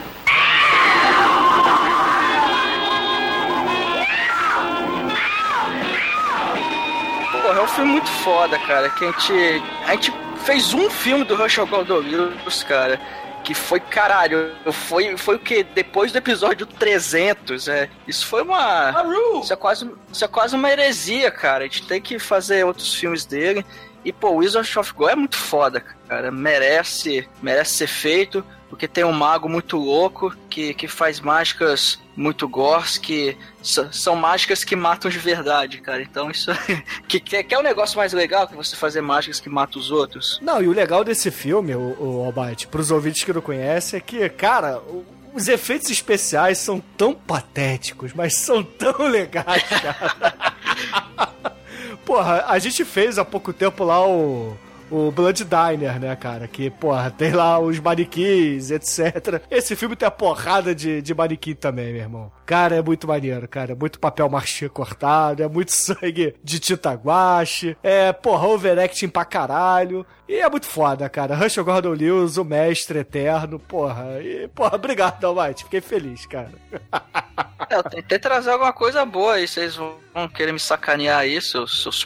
Porra, é um filme muito foda, cara. Que a gente. A gente fez um filme do Gordon Lewis, cara. Que foi, caralho, foi, foi o que? Depois do episódio 300, é. Isso foi uma. Isso é, quase, isso é quase uma heresia, cara. A gente tem que fazer outros filmes dele. E, pô, Wizard of Gore é muito foda, cara. Merece, merece ser feito. Porque tem um mago muito louco que, que faz mágicas muito gors, que são mágicas que matam de verdade, cara. Então isso <laughs> que, que, é um negócio mais legal que você fazer mágicas que matam os outros. Não, e o legal desse filme, o, o Almighty, pros ouvintes que não conhecem, é que, cara, o- os efeitos especiais são tão patéticos, mas são tão <laughs> legais, cara. <laughs> Porra, a gente fez há pouco tempo lá o. O Blood Diner, né, cara? Que, porra, tem lá os manequins, etc. Esse filme tem a porrada de, de manequim também, meu irmão. Cara, é muito maneiro, cara. É muito papel machê cortado, é muito <laughs> sangue de tinta guache. É, porra, overacting pra caralho. E é muito foda, cara. Rush Gordon Lewis, o mestre eterno, porra. E, porra, obrigado, Almighty. Fiquei feliz, cara. É, eu tentei trazer alguma coisa boa aí, vocês vão querer me sacanear aí, seus, seus.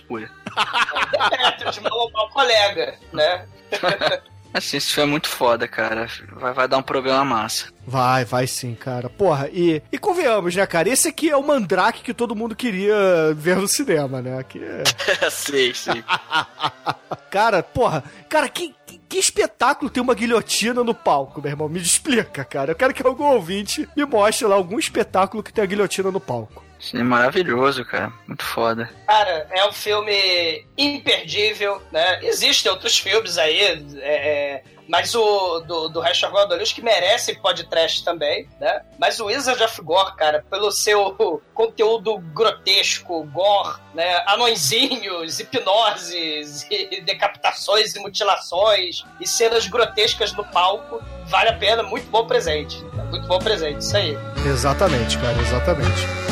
Demetrius, mal, mal colega, né? <laughs> Assim, esse filme é muito foda, cara. Vai, vai dar um problema massa. Vai, vai sim, cara. Porra, e, e convenhamos, né, cara? Esse aqui é o mandrake que todo mundo queria ver no cinema, né? Que é... <laughs> sei, sei. <laughs> Cara, porra, cara, que, que, que espetáculo tem uma guilhotina no palco, meu irmão? Me explica, cara. Eu quero que algum ouvinte me mostre lá algum espetáculo que tem a guilhotina no palco. Isso é maravilhoso, cara. Muito foda. Cara, é um filme imperdível, né? Existem outros filmes aí, é, é, mas o do, do Rachel Gordon que merece podcast também, né? Mas o Wizard of Gore, cara, pelo seu conteúdo grotesco, gore, né? Anõezinhos, hipnoses, e decapitações e mutilações e cenas grotescas no palco, vale a pena, muito bom presente. Muito bom presente, isso aí. Exatamente, cara, exatamente.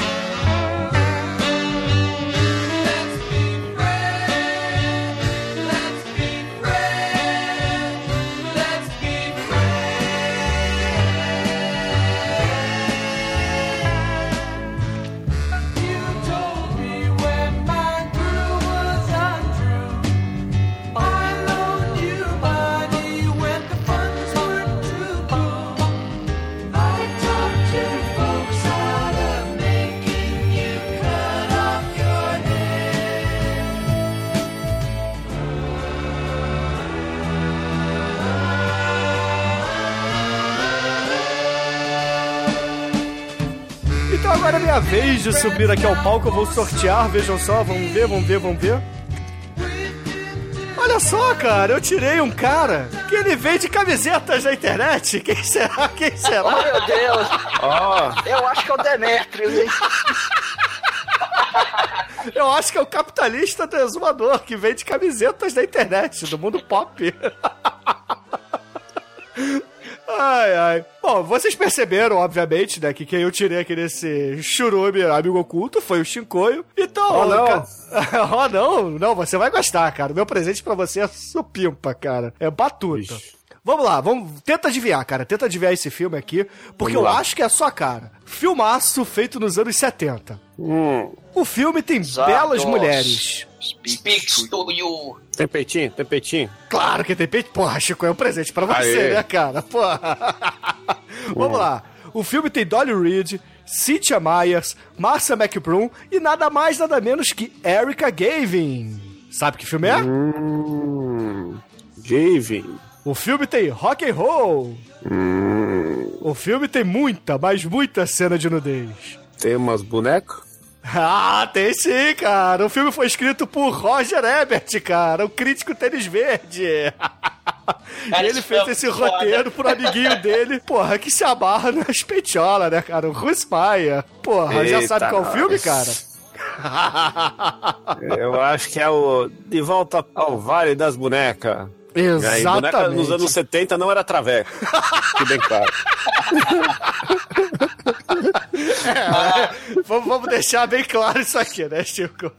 Minha vez de subir aqui ao palco, eu vou sortear, vejam só, vamos ver, vamos ver, vamos ver. Olha só, cara, eu tirei um cara que ele vende camisetas na internet. Quem será? Quem será? Oh, meu Deus. Eu acho que é o Demetrius, hein? Eu acho que é o capitalista do exumador que vende camisetas na internet, do mundo pop. Ai, ai. Bom, vocês perceberam, obviamente, né, que quem eu tirei aqui nesse churume amigo oculto foi o Shinkoio. Então, Oh, não. <laughs> oh, não. Não, você vai gostar, cara. O meu presente pra você é supimpa, cara. É batuta. Vamos lá, vamos. Tenta adivinhar, cara. Tenta adivinhar esse filme aqui, porque Vamos eu lá. acho que é a sua cara. Filmaço feito nos anos 70. Hum. O filme tem belas mulheres. Speaks to you. Tem peitinho? Tem peitinho? Claro que tem peito. Porra, Chico, é um presente pra você, Aê. né, cara? Porra. Vamos lá. O filme tem Dolly Reed, Cynthia Myers, Marcia McBroom e nada mais, nada menos que Erica Gavin. Sabe que filme é? Hum. Gavin. O filme tem rock and roll. Hum. O filme tem muita, mas muita cena de nudez. Tem umas bonecas? Ah, tem sim, cara. O filme foi escrito por Roger Ebert, cara, o crítico tênis verde. <laughs> E ele fez filme esse é foda. roteiro pro amiguinho dele, porra, que se amarra nas peitiolas, né, cara? O Russ Maia. Porra, já Eita, sabe qual é o filme, cara? Eu acho que é o De Volta ao Vale das Bonecas. Exatamente. E boneca nos anos 70 não era traveco. <laughs> Que bem claro. <laughs> Vamos, vamos deixar bem claro isso aqui, né, Chico?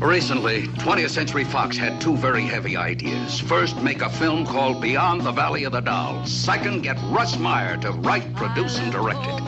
Recently, 20th Century Fox had two very heavy ideas. First, make a film called Beyond the Valley of the Dolls. Second, get Russ Meyer to write, produce, and direct it.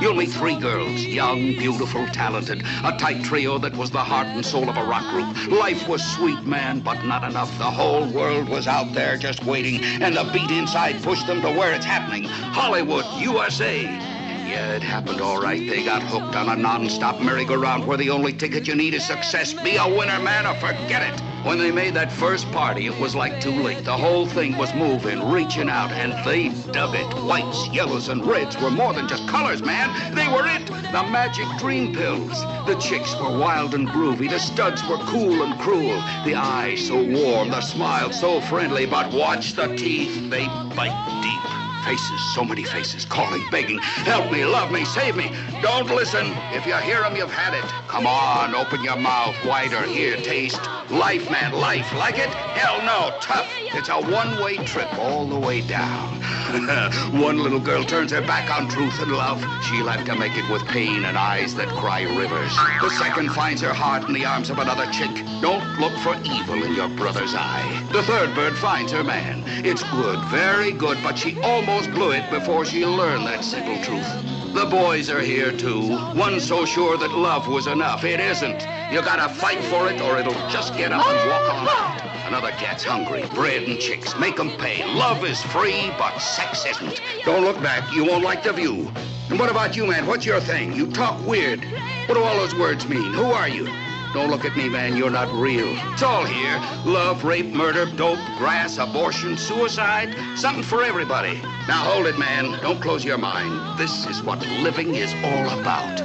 You'll meet three girls, young, beautiful, talented, a tight trio that was the heart and soul of a rock group. Life was sweet, man, but not enough. The whole world was out there just waiting, and the beat inside pushed them to where it's happening Hollywood, USA. Yeah, it happened all right. They got hooked on a non-stop merry-go-round where the only ticket you need is success. Be a winner, man, or forget it. When they made that first party, it was like too late. The whole thing was moving, reaching out, and they dug it. Whites, yellows, and reds were more than just colors, man. They were it. The magic dream pills. The chicks were wild and groovy. The studs were cool and cruel. The eyes so warm, the smile so friendly. But watch the teeth. They bite deep. Faces, so many faces, calling, begging, help me, love me, save me. Don't listen. If you hear them, you've had it. Come on, open your mouth wider. Here, taste. Life, man, life. Like it? Hell no, tough. It's a one-way trip all the way down. <laughs> One little girl turns her back on truth and love. She'll have to make it with pain and eyes that cry rivers. The second finds her heart in the arms of another chick. Don't look for evil in your brother's eye. The third bird finds her man. It's good, very good, but she almost blew it before she learned that simple truth. The boys are here too. One so sure that love was enough. It isn't. You gotta fight for it or it'll just get up and walk on. Another cat's hungry. Bread and chicks. Make 'em pay. Love is free, but sex isn't. Don't look back. You won't like the view. And what about you, man? What's your thing? You talk weird. What do all those words mean? Who are you? Don't look at me, man. You're not real. It's all here. Love, rape, murder, dope, grass, abortion, suicide. Something for everybody. Now hold it, man. Don't close your mind. This is what living is all about.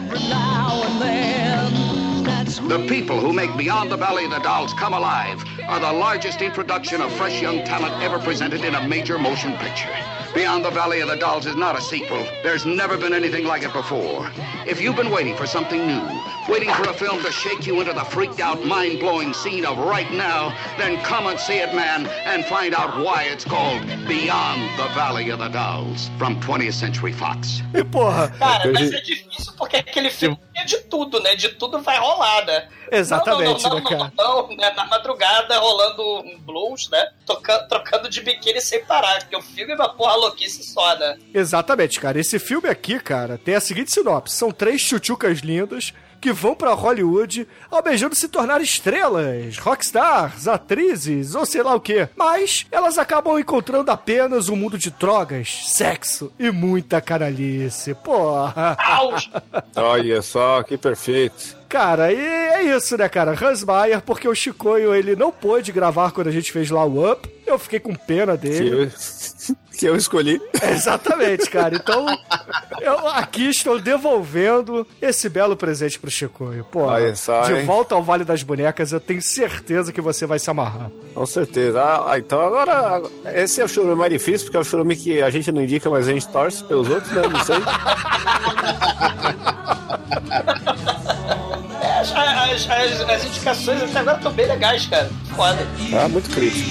The people who make Beyond the Valley of the Dolls come alive are the largest introduction of fresh young talent ever presented in a major motion picture. Beyond the Valley of the Dolls is not a sequel. There's never been anything like it before. If you've been waiting for something new, waiting for a film to shake you into the freaked out, mind blowing scene of right now, then come and see it, man, and find out why it's called Beyond the Valley of the Dolls from 20th Century Fox. E porra, Cara, mas é difícil porque aquele filme é de tudo, né? De tudo vai rolar, né? Exatamente, não, não, né, não, cara? Não, não, né? Na madrugada rolando um blues, né? Toca, trocando de biquíni sem parar, porque o filme é uma porra louquice só, né? Exatamente, cara. Esse filme aqui, cara, tem a seguinte sinopse: são três chuchucas lindas que vão pra Hollywood almejando se tornar estrelas, rockstars, atrizes ou sei lá o que. Mas elas acabam encontrando apenas um mundo de drogas, sexo e muita canalice. Porra! <laughs> Olha só, que perfeito. Cara, e é isso, né, cara? Hans Meyer, porque o Chicoio, ele não pôde gravar quando a gente fez lá o Up. Eu fiquei com pena Que dele. eu, <laughs> que eu escolhi. <laughs> Exatamente, cara. Então, eu aqui estou devolvendo esse belo presente pro Chicoio. Pô, só, de hein? volta ao Vale das Bonecas, eu tenho certeza que você vai se amarrar. Com certeza. Ah, ah, então agora, esse é o churume mais difícil, porque é o churume que a gente não indica, mas a gente torce pelos outros, né? Não sei. <laughs> É, as, as, as, as indicações até agora estão bem legais, cara. Foda. Ah, muito crítico.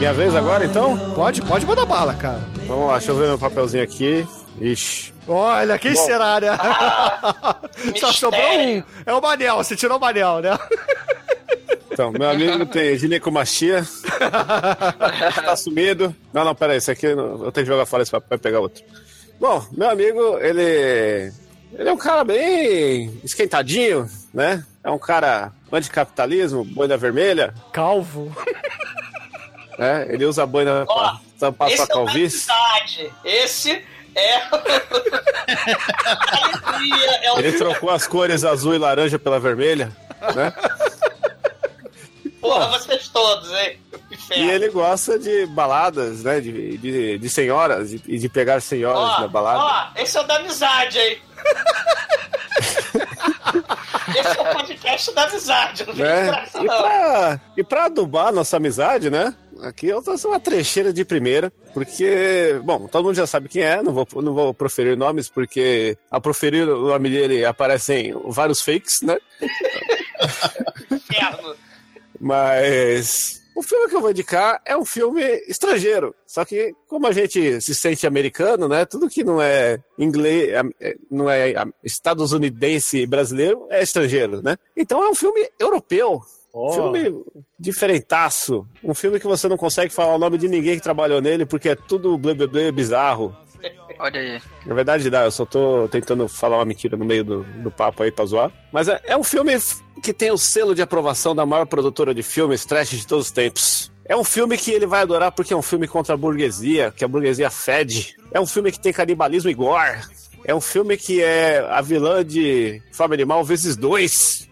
Minha vez agora, então? Pode, pode mandar bala, cara. Vamos lá, deixa eu ver meu papelzinho aqui. Ixi. Olha, quem Bom. será, <laughs> né? Só sobrou um. É o Manel, você tirou o Manel, né? Então, meu amigo tem ginecomastia. tá sumido. Não, não, pera aí, esse aqui eu não- eu tenho que jogar fora esse papel pra pegar outro. Bom, meu amigo, ele. Ele é um cara bem esquentadinho, né? É um cara anticapitalismo, boina vermelha. Calvo. Né? Ele usa boina pra tampar Esse sua é calvície. amizade. Esse é. <laughs> Alegria, é o Ele trocou as cores azul e laranja pela vermelha, né? Porra, vocês todos, hein? E ele gosta de baladas, né? De, de, de senhoras e de, de pegar senhoras Ó, na balada. ó, esse é o da amizade, hein? <laughs> esse é o podcast da amizade, não né? E pra, e pra adubar nossa amizade, né? Aqui eu tô uma trecheira de primeira, porque, bom, todo mundo já sabe quem é, não vou, não vou proferir nomes, porque ao proferir o nome dele aparecem vários fakes, né? Mas o filme que eu vou indicar é um filme estrangeiro. Só que, como a gente se sente americano, né? Tudo que não é inglês, é- não é estadunidense e brasileiro é estrangeiro, né? Então é um filme europeu. Oh. Filme diferentaço. Um filme que você não consegue falar o nome de ninguém que trabalhou nele, porque é tudo blé blé blé bizarro. <laughs> Olha aí. Na verdade, dá, eu só tô tentando falar uma mentira no meio do, do papo aí pra zoar. Mas é, é um filme que tem o selo de aprovação da maior produtora de filmes trash de todos os tempos. É um filme que ele vai adorar porque é um filme contra a burguesia, que a burguesia fede. É um filme que tem canibalismo e gore. É um filme que é a vilã de Fábio Animal vezes dois.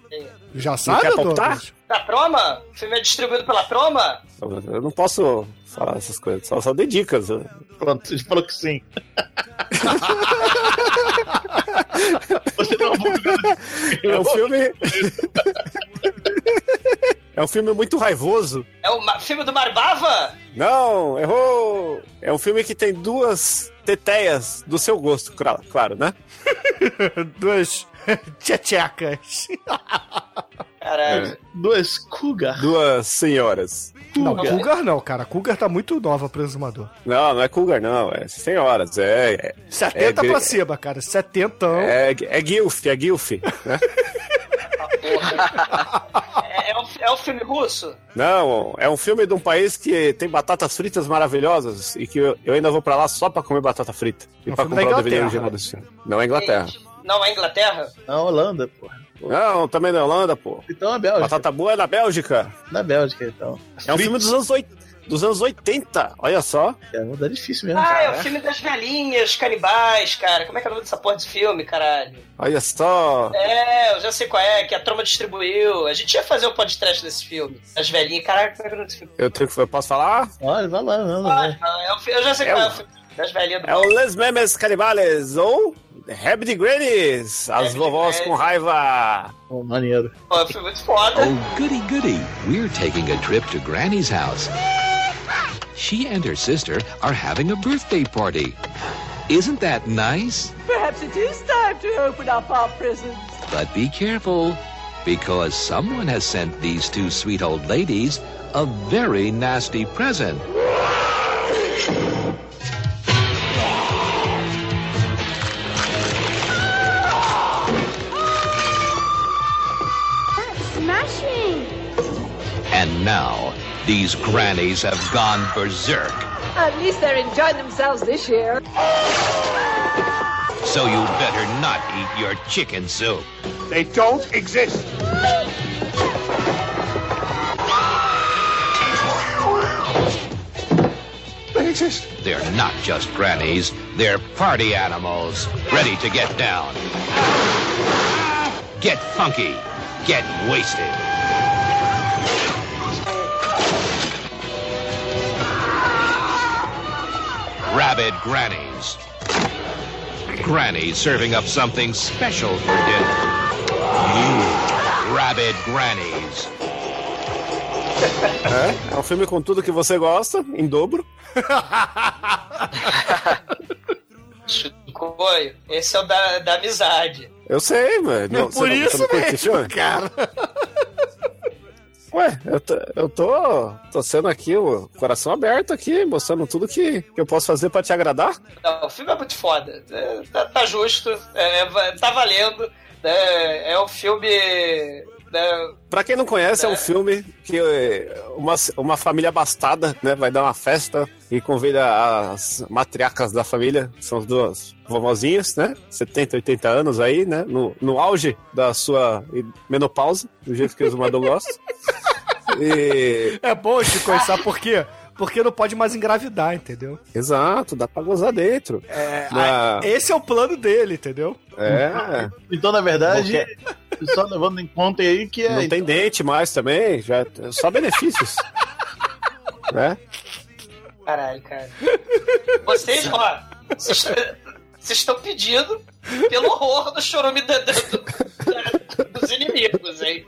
Já Não sabe, quer? Da Proma? O filme é distribuído pela Proma? Eu não posso falar essas coisas, só, só dei dicas. Pronto, a gente falou que sim. <laughs> Você não É um filme. é um filme muito raivoso. É o filme do Marbava? Não, errou! É um filme que tem duas teteias do seu gosto, cla- claro, né? <laughs> Duas tchetchecas. <laughs> Caralho. Duas Cougar. Duas senhoras. Não, Cougar não, cara. Cougar tá muito nova pro exumador. Não, não é Cougar, não. É senhoras. É. é 70 é, pra cima, cara. 70 É, é Gilf, é Gilf. Né? É, é, um, é um filme russo? Não, é um filme de um país que tem batatas fritas maravilhosas e que eu, eu ainda vou pra lá só pra comer batata frita. E É um pra comprar o DVD Inglaterra. original desse filme. Não é Inglaterra. Não é Inglaterra? Na Holanda, pô. Não, também na Holanda, pô. Então é Bélgica. Batata boa é na Bélgica. Na Bélgica, então. É um filme dos anos, oit- dos anos 80, olha só. É, muda difícil mesmo. Ah, é cara. o filme das velhinhas canibais, cara. Como é que é o nome dessa porra desse filme, caralho? Olha só. É, eu já sei qual é, que a Troma distribuiu. A gente ia fazer um podcast desse filme. As velhinhas, caralho, como é que é o nome desse filme? Eu, tenho que, eu posso falar? Olha, vai lá, não, Ah, não, é o fi- eu já sei É qual é o- o filme. Das velhinhas do É o Les Memes Canibales ou Rabbit Grannies, as vovós com raiva. Oh, maneiro. Pô, foi muito foda. Oh, goody goody. We're taking a trip to Granny's house. She and her sister are having a birthday party. Isn't that nice? Perhaps it is time to open up our presents. But be careful, because someone has sent these two sweet old ladies a very nasty present. Smashing! And now, these grannies have gone berserk. At least they're enjoying themselves this year. So you better not eat your chicken soup. They don't exist. They exist. They're not just grannies, they're party animals, ready to get down. Get funky, get wasted. Rabid grannies. Granny serving up something special for dinner. New rabid grannies. É, é um filme com tudo que você gosta, em dobro. Chicoio, esse é o da, da amizade. Eu sei, mas. Não, por você isso não mesmo, cara. Ué, eu tô, eu tô, tô sendo aqui o coração aberto aqui, mostrando tudo que, que eu posso fazer pra te agradar. Não, o filme é muito foda. É, tá, tá justo, é, é, tá valendo. né, é um filme. Né, Pra quem não conhece, é um filme que eh, uma, uma família abastada, né, vai dar uma festa e convida as matriarcas da família, que são as duas vovozinhas, né, 70, 80 anos aí, né, no, no auge da sua menopausa, do jeito que o Zumador gosta. <laughs> E... É bom, Chico, sabe por quê? Porque não pode mais engravidar, entendeu? Exato, dá pra gozar dentro. É, Na- esse é o plano dele, entendeu? É. Então, na verdade, <laughs> só levando em conta aí que é. Não tem dente mais também, já só benefícios. <laughs> né? Caralho, cara. Vocês, ó, vocês estão pedindo pelo horror do chorume da- do- dos inimigos, hein?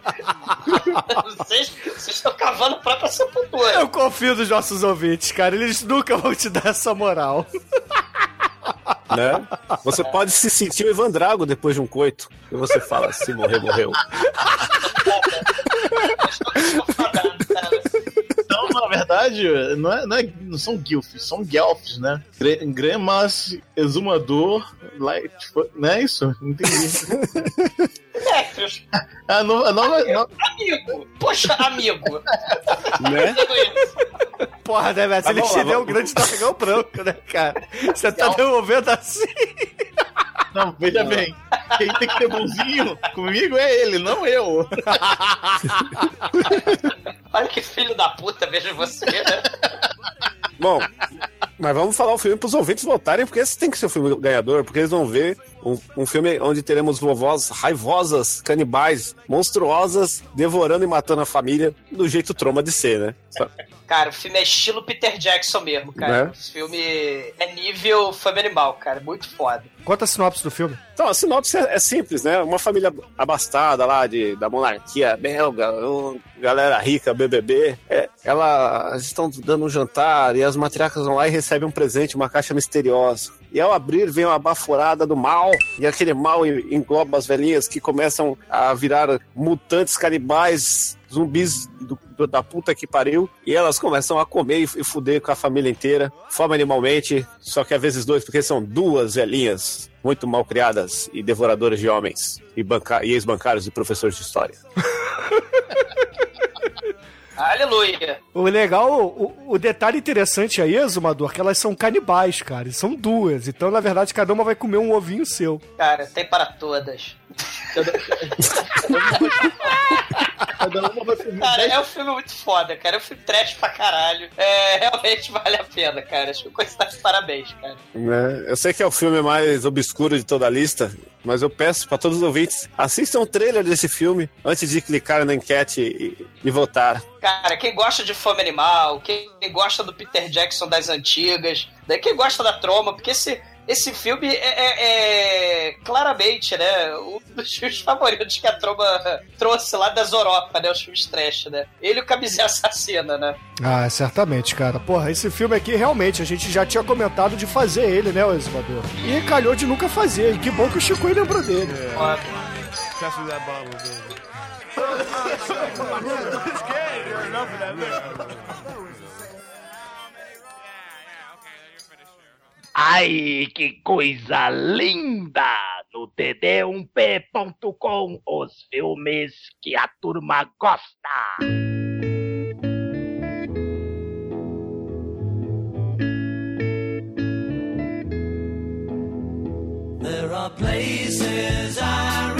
Vocês vocês estão cavando a própria sepultura. Eu confio nos nossos ouvintes, cara. Eles nunca vão te dar essa moral. né? Você pode se sentir o Ivan Drago depois de um coito. E você fala, se morrer, morreu. Na verdade, não, é, não, é- não são guilfs, são guelfs, né? Gre- Gremas, exumador, light, não é isso? Entendi. Nécreos. Ah, não, não, não, não. Amigo. Poxa, amigo. Né? Porra, né, velho? Se Tá ele te lá, der um grande dragão branco, né, cara? Você tá devolvendo assim. Não, veja bem. Quem tem que ser bonzinho comigo é ele, não eu. <laughs> Olha que filho da puta, vejo você, né? Bom, mas vamos falar o filme pros ouvintes votarem, porque esse tem que ser o filme ganhador, porque eles vão ver um, um filme onde teremos vovós raivosas, canibais, monstruosas, devorando e matando a família do jeito troma de ser, né? Cara, o filme é estilo Peter Jackson mesmo, cara. Né? Esse filme é nível Fama Animal, cara. Muito foda. Conta a sinopse do filme. Então, a sinopse é, é simples, né? Uma família abastada lá de, da monarquia belga, um- galera rica, BBB. É, elas estão dando um jantar e as matriarcas vão lá e recebem um presente, uma caixa misteriosa. E ao abrir, vem uma baforada do mal. E aquele mal en- engloba as velhinhas que começam a virar mutantes canibais, zumbis do- do- da puta que pariu. E elas começam a comer e, fuder com a família inteira. Fome animalmente, só que às vezes dois, porque são duas velhinhas muito mal criadas e devoradoras de homens. E, e ex-bancários e professores de história. <laughs> Aleluia. O legal, o, o detalhe interessante aí, Exumador, que elas são canibais, cara. São duas. Então, na verdade, cada uma vai comer um ovinho seu. Cara, tem para todas. <laughs> Cara, é um filme muito foda, cara. É um filme trash pra caralho. É, realmente <laughs> vale a pena, cara. Acho que o Coisa tá de parabéns, cara. Né? Eu sei que é o filme mais obscuro de toda a lista, mas eu peço para todos os ouvintes, assistam o trailer desse filme antes de clicar na enquete e, e votar. Cara, quem gosta de Fome Animal, quem gosta do Peter Jackson das antigas, daí quem gosta da Troma, porque esse, esse filme é, é- é claramente, né, um dos <laughs> filmes favoritos que a Troma trouxe lá das Europa, né, os filmes trash, né. Ele e o Camisinha Assassina, né. Ah, certamente, cara. Porra, esse filme aqui, realmente, a gente já tinha comentado de fazer ele, né, o Exumador? E calhou de nunca fazer. E que bom que o Chico lembrou dele. Pass me that bottle, baby. Ai, que coisa linda! No td1p.com, os filmes que a turma gosta. There are places I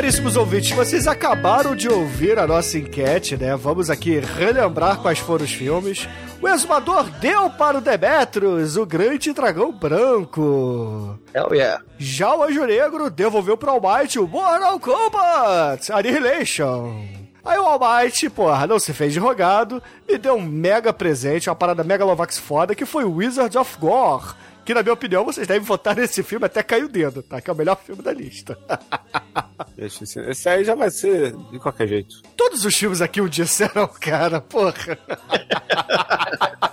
caríssimos ouvintes, vocês acabaram de ouvir a nossa enquete, né? Vamos aqui relembrar quais foram os filmes. O Exumador deu para o Demetrius, o grande dragão branco. Hell yeah. Já o Anjo Negro devolveu para o Almighty o Mortal Kombat Annihilation. Aí o Almighty, porra, não se fez de rogado e deu um mega presente, uma parada megalovax foda, que foi Wizard of Gore. Que, na minha opinião, vocês devem votar nesse filme até cair o dedo, tá? Que é o melhor filme da lista. <laughs> Esse, esse aí já vai ser de qualquer jeito. Todos os filmes aqui o disseram, <laughs> cara, porra. <laughs>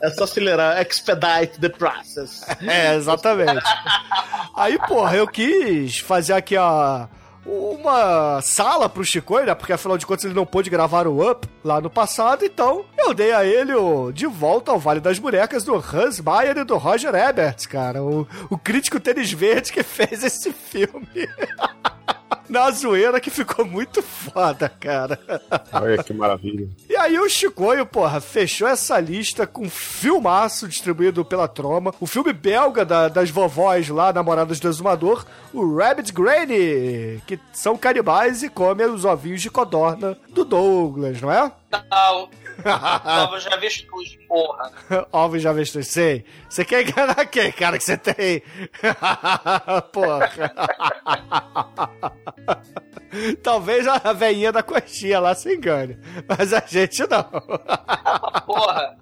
É só acelerar, expedite the process. É, exatamente. Aí, porra, eu quis fazer aqui a uma sala pro Chico, né? Porque afinal de contas ele não pôde gravar o Up lá no passado, então eu dei a ele o De Volta ao Vale das Bonecas do Hans Meyer e do Roger Ebert, cara. O, o crítico tênis verde que <laughs> fez esse filme. <laughs> Na zoeira que ficou muito foda, cara. Olha que maravilha. E aí o Chicoio, porra, fechou essa lista com um filmaço distribuído pela Troma, o filme belga da- das vovós lá, namoradas do exumador, o Rabbit Granny, que são canibais e comem os ovinhos de codorna do Douglas, não é? Não. Já vi tudo, porra. <laughs> Ovos de avestruz, sei. Você quer enganar quem, cara, que você tem? <laughs> porra. <laughs> Talvez a velhinha da coxinha lá se engane, mas a gente não. Porra.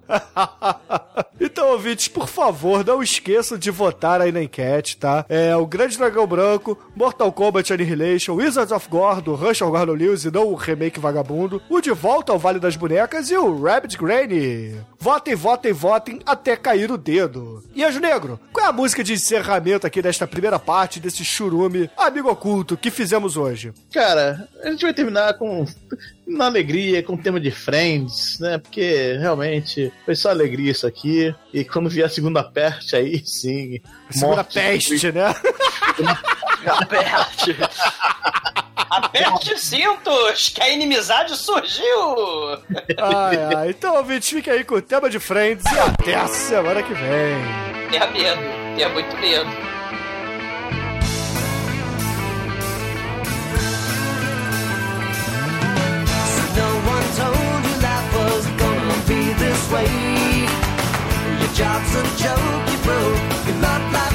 Então, ouvintes, por favor, não esqueçam de votar aí na enquete, tá? É o Grande Dragão Branco, Mortal Kombat Annihilation, Wizards of Gore, do Rush of Gordon Lewis e não o remake vagabundo, o De Volta ao Vale das Bonecas e o Rabbit Granny. Votem, votem, votem até cair o dedo. E Anjo Negro, qual é a música de encerramento aqui desta primeira parte desse churume amigo oculto que fizemos hoje? Cara, a gente vai terminar com na alegria, com o tema de Friends, né? Porque realmente foi só alegria isso aqui. E quando vier a segunda parte, aí sim. Segunda morte, peste, né? <laughs> Peste. Aperte os cintos, que a inimizade surgiu! Ai, ai. Então, ouvinte, fique aí com o tema de Friends e até a semana que vem. Tenha medo, tenha muito medo. sway. Your job's a joke, you broke. You're not like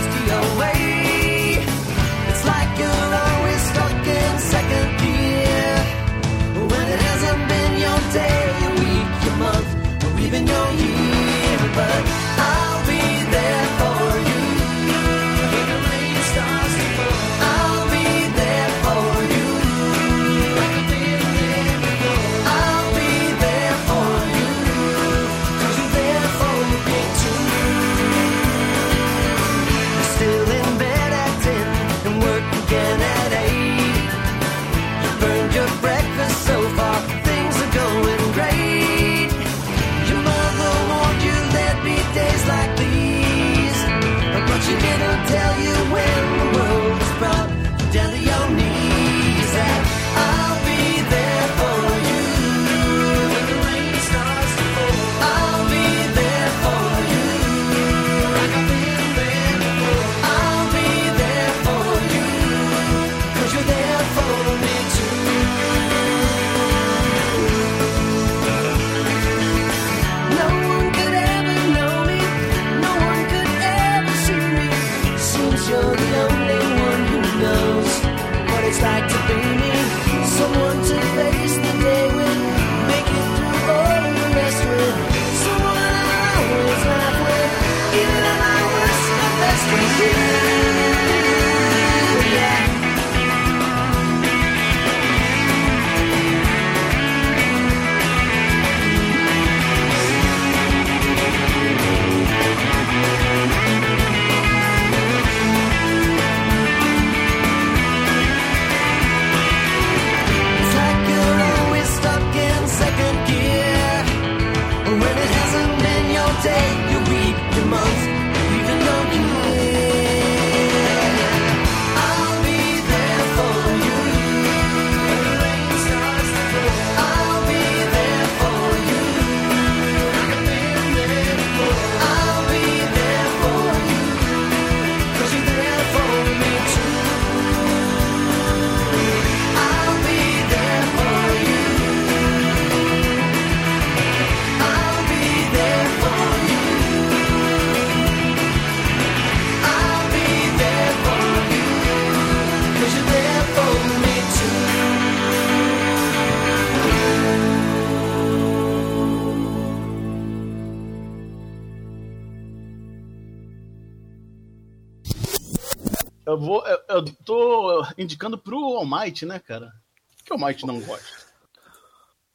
Eu vou. Eu, eu tô indicando pro Almighty, né, cara? O que o Almighty não gosta?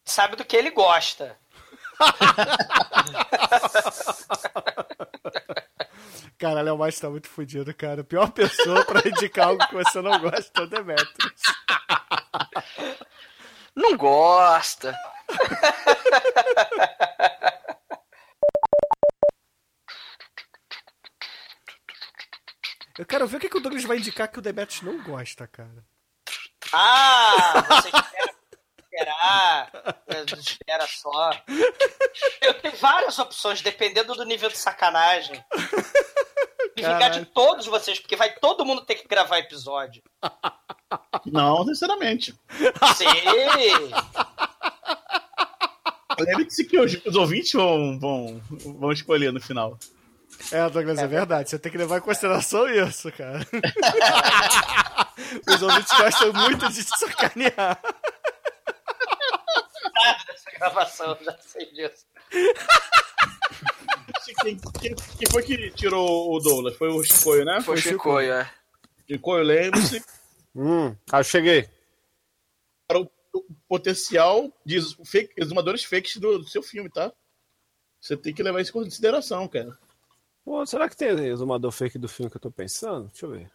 Sabe do que ele gosta. <laughs> Cara, Léo Mate tá muito fudido, cara. Pior pessoa pra indicar algo que você não gosta é o Demetrius. Não gosta. <laughs> Eu quero ver o que, que o Douglas vai indicar que o Demetrius não gosta, cara. Ah, você espera esperar. Espera só. Eu tenho várias opções, dependendo do nível de sacanagem. E vingar de todos vocês, porque vai todo mundo ter que gravar episódio. Não, sinceramente. Sim! Lembre-se que os, os ouvintes vão, vão, vão escolher no final. É, Douglas, é, verdade. Você tem que levar em consideração isso, cara. Os ouvintes gostam muito de te sacanear. Nada dessa gravação, já sei disso. Quem, quem- quem foi que tirou o Douglas? Foi o Chicoio, né? Foi o Chicoio, é. Chicoio, lembre-se. Hum, ah, cheguei. Para o, o potencial de fake, exumadores fakes do, do seu filme, tá? Você tem que levar isso em consideração, cara. Pô, será que tem exumador fake do filme que eu tô pensando? Deixa eu ver.